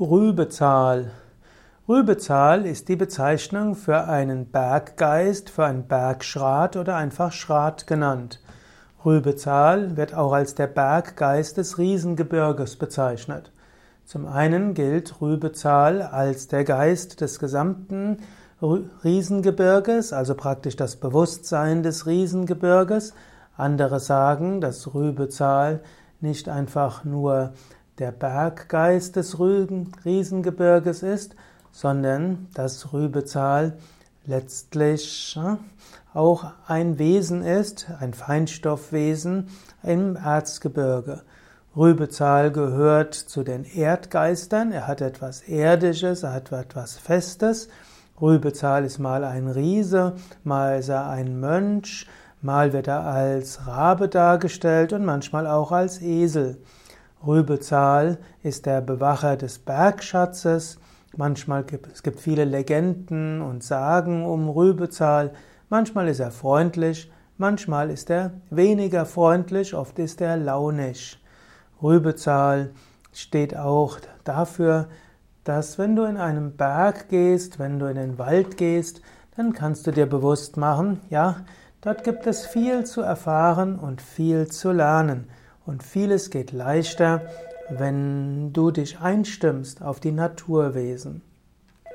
Rübezahl. Rübezahl ist die Bezeichnung für einen Berggeist, für einen Bergschrat oder einfach Schrat genannt. Rübezahl wird auch als der Berggeist des Riesengebirges bezeichnet. Zum einen gilt Rübezahl als der Geist des gesamten Riesengebirges, also praktisch das Bewusstsein des Riesengebirges. Andere sagen, dass Rübezahl nicht einfach nur der Berggeist des Riesengebirges ist, sondern dass Rübezahl letztlich auch ein Wesen ist, ein Feinstoffwesen im Erzgebirge. Rübezahl gehört zu den Erdgeistern, er hat etwas Erdisches, er hat etwas Festes. Rübezahl ist mal ein Riese, mal ist er ein Mönch, mal wird er als Rabe dargestellt und manchmal auch als Esel. Rübezahl ist der Bewacher des Bergschatzes. Manchmal gibt es gibt viele Legenden und Sagen um Rübezahl. Manchmal ist er freundlich, manchmal ist er weniger freundlich, oft ist er launisch. Rübezahl steht auch dafür, dass wenn du in einen Berg gehst, wenn du in den Wald gehst, dann kannst du dir bewusst machen, ja, dort gibt es viel zu erfahren und viel zu lernen. Und vieles geht leichter, wenn du dich einstimmst auf die Naturwesen.